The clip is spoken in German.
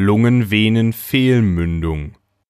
Lungenvenenfehlmündung.